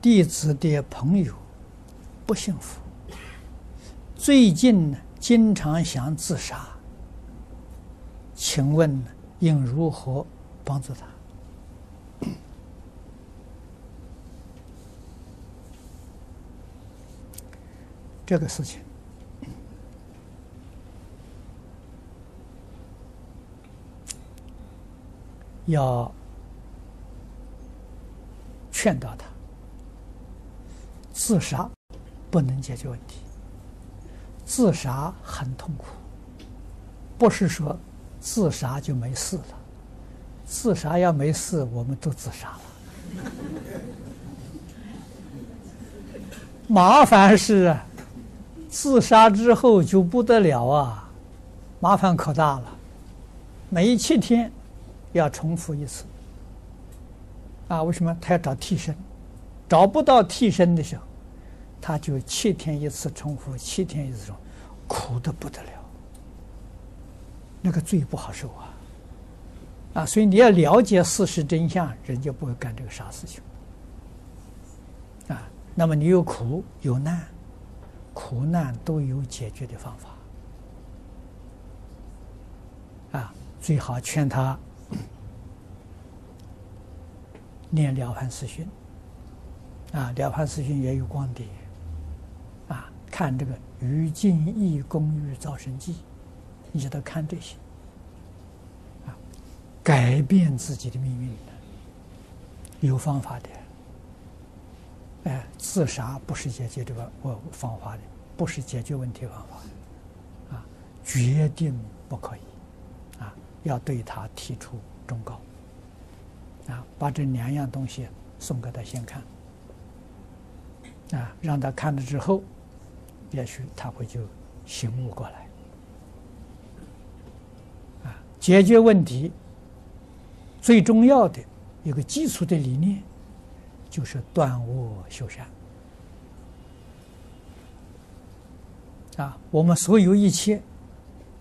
弟子的朋友不幸福，最近呢经常想自杀，请问应如何帮助他？这个事情要劝导他。自杀不能解决问题，自杀很痛苦，不是说自杀就没事了，自杀要没事，我们都自杀了。麻烦是自杀之后就不得了啊，麻烦可大了，每七天要重复一次。啊，为什么他要找替身？找不到替身的时候。他就七天一次重复，七天一次重复，苦的不得了，那个罪不好受啊！啊，所以你要了解事实真相，人就不会干这个傻事情。啊，那么你有苦有难，苦难都有解决的方法。啊，最好劝他 念《了凡四训》，啊，《了凡四训》也有光碟。看这个《于净义公寓造生记》，你就得看这些，啊，改变自己的命运的，有方法的。哎，自杀不是解决这个我方法的，不是解决问题方法，啊，决定不可以，啊，要对他提出忠告，啊，把这两样东西送给他先看，啊，让他看了之后。也许他会就醒悟过来，啊，解决问题最重要的一个基础的理念，就是断恶修善。啊，我们所有一切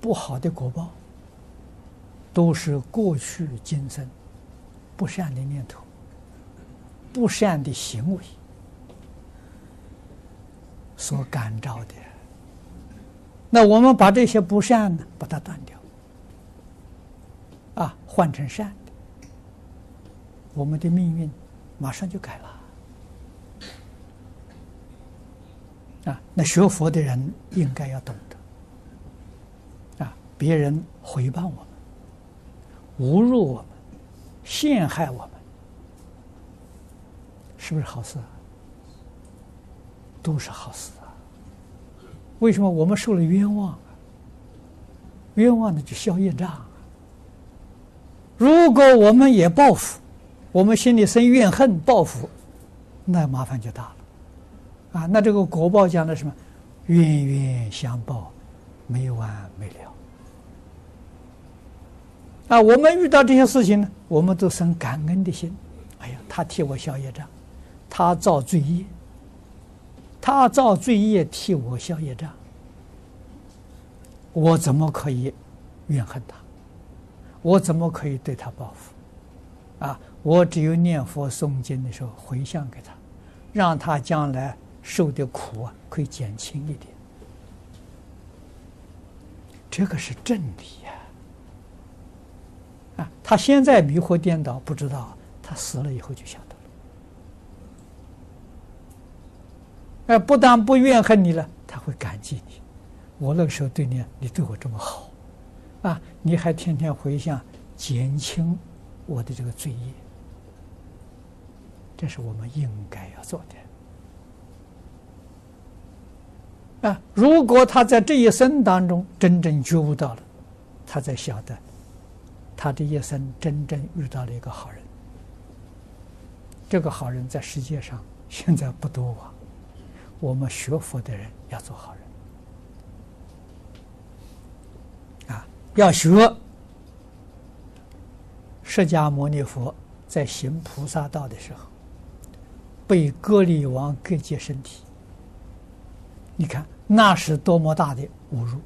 不好的果报，都是过去今生不善的念头、不善的行为。所感召的，那我们把这些不善呢，把它断掉，啊，换成善的，我们的命运马上就改了。啊，那学佛的人应该要懂得，啊，别人回报我们、侮辱我们、陷害我们，是不是好事啊？都是好事啊！为什么我们受了冤枉？冤枉的就消业障。如果我们也报复，我们心里生怨恨报复，那麻烦就大了。啊，那这个果报讲的什么？冤冤相报，没完没了。啊，我们遇到这些事情呢，我们都生感恩的心。哎呀，他替我消业障，他造罪业。他造罪业替我消业障，我怎么可以怨恨他？我怎么可以对他报复？啊！我只有念佛诵经的时候回向给他，让他将来受的苦啊可以减轻一点。这个是真理呀！啊，他现在迷惑颠倒，不知道，他死了以后就想。哎，不但不怨恨你了，他会感激你。我那个时候对你，你对我这么好，啊，你还天天回向，减轻我的这个罪业。这是我们应该要做的。啊，如果他在这一生当中真正觉悟到了，他才晓得，他这一生真正遇到了一个好人。这个好人在世界上现在不多啊。我们学佛的人要做好人啊！要学释迦牟尼佛在行菩萨道的时候，被歌利王割截身体，你看那是多么大的侮辱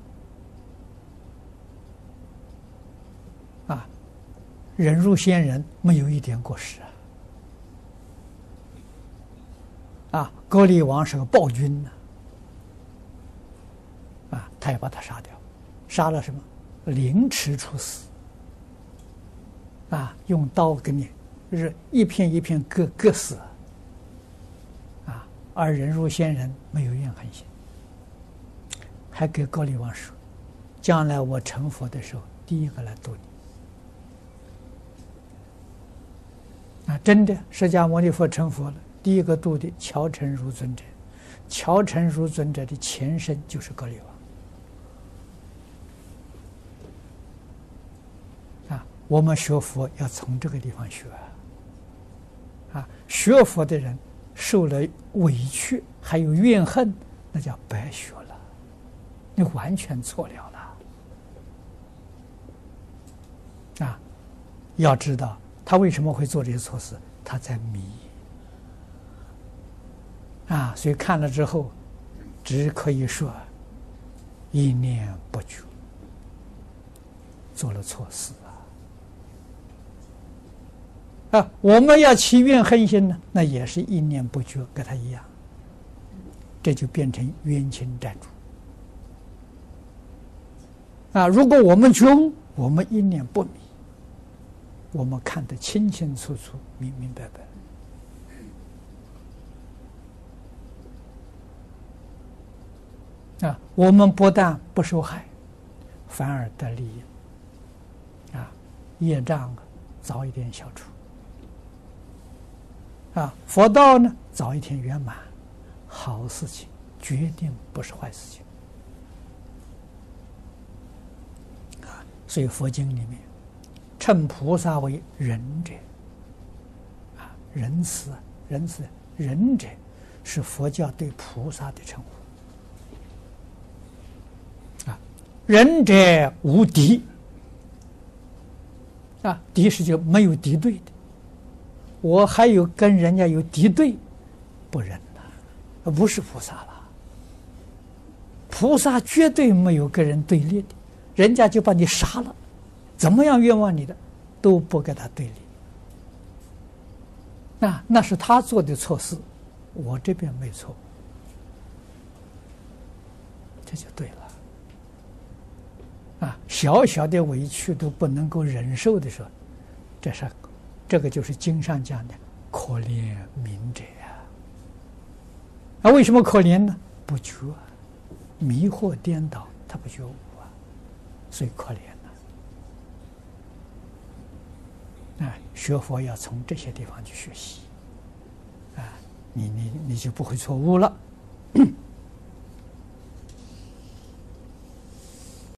啊！忍辱仙人没有一点过失啊！啊，高丽王是个暴君呢，啊，他要把他杀掉，杀了什么？凌迟处死，啊，用刀给你，就是一片一片割割死，啊，而人如仙人没有怨恨心，还给高丽王说，将来我成佛的时候，第一个来度你。啊，真的，释迦牟尼佛成佛了，第一个度的乔陈如尊者，乔陈如尊者的前身就是格里王。啊，我们学佛要从这个地方学。啊，学佛的人受了委屈还有怨恨，那叫白学了，你完全错了了。啊，要知道。他为什么会做这些错事？他在迷啊，所以看了之后，只可以说一念不觉，做了错事啊！啊，我们要起怨恨心呢，那也是一念不觉，跟他一样，这就变成冤亲债主啊！如果我们穷，我们一念不迷。我们看得清清楚楚、明明白白啊！我们不但不受害，反而得利益啊！业障早一点消除啊！佛道呢，早一天圆满，好事情决定不是坏事情啊！所以佛经里面。称菩萨为仁者，啊，仁慈，仁慈，仁者是佛教对菩萨的称呼。啊，仁者无敌，啊，敌是就没有敌对的。我还有跟人家有敌对，不仁呐，不是菩萨了。菩萨绝对没有跟人对立的，人家就把你杀了。怎么样冤枉你的，都不跟他对立。那那是他做的错事，我这边没错，这就对了。小小的委屈都不能够忍受的时候，这是，这个就是经上讲的可怜悯者呀。啊，为什么可怜呢？不觉，迷惑颠倒，他不觉悟啊，所以可怜呐。啊，学佛要从这些地方去学习，啊，你你你就不会错误了。